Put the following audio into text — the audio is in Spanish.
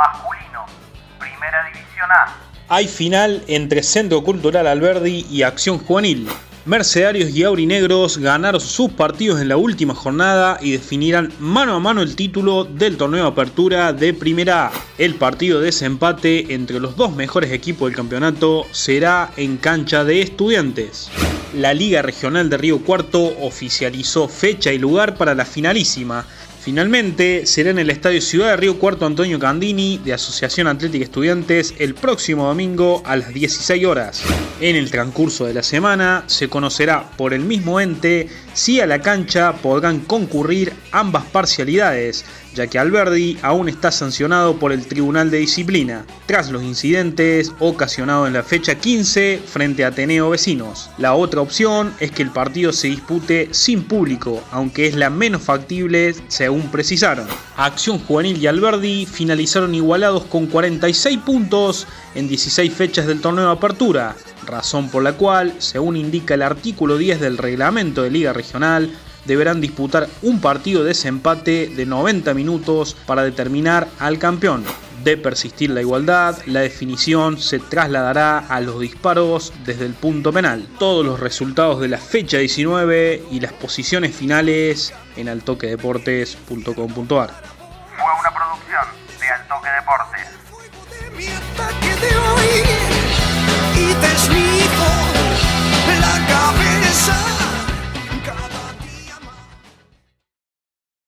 masculino, Primera División A. Hay final entre Centro Cultural Alberdi y Acción Juvenil. Mercedarios y Aurinegros ganaron sus partidos en la última jornada y definirán mano a mano el título del torneo de apertura de Primera A. El partido de desempate entre los dos mejores equipos del campeonato será en cancha de estudiantes. La Liga Regional de Río Cuarto oficializó fecha y lugar para la finalísima. Finalmente, será en el Estadio Ciudad de Río Cuarto Antonio Candini de Asociación Atlética Estudiantes el próximo domingo a las 16 horas. En el transcurso de la semana se conocerá por el mismo ente si a la cancha podrán concurrir ambas parcialidades, ya que Alberdi aún está sancionado por el Tribunal de Disciplina, tras los incidentes ocasionados en la fecha 15 frente a Ateneo Vecinos. La otra opción es que el partido se dispute sin público, aunque es la menos factible según precisaron. Acción Juvenil y Alberdi finalizaron igualados con 46 puntos en 16 fechas del torneo de apertura, razón por la cual, según indica el artículo 10 del reglamento de Liga Regional, deberán disputar un partido de desempate de 90 minutos para determinar al campeón. De persistir la igualdad, la definición se trasladará a los disparos desde el punto penal. Todos los resultados de la fecha 19 y las posiciones finales en altoquedeportes.com.ar. Fue una producción de Altoque Deportes.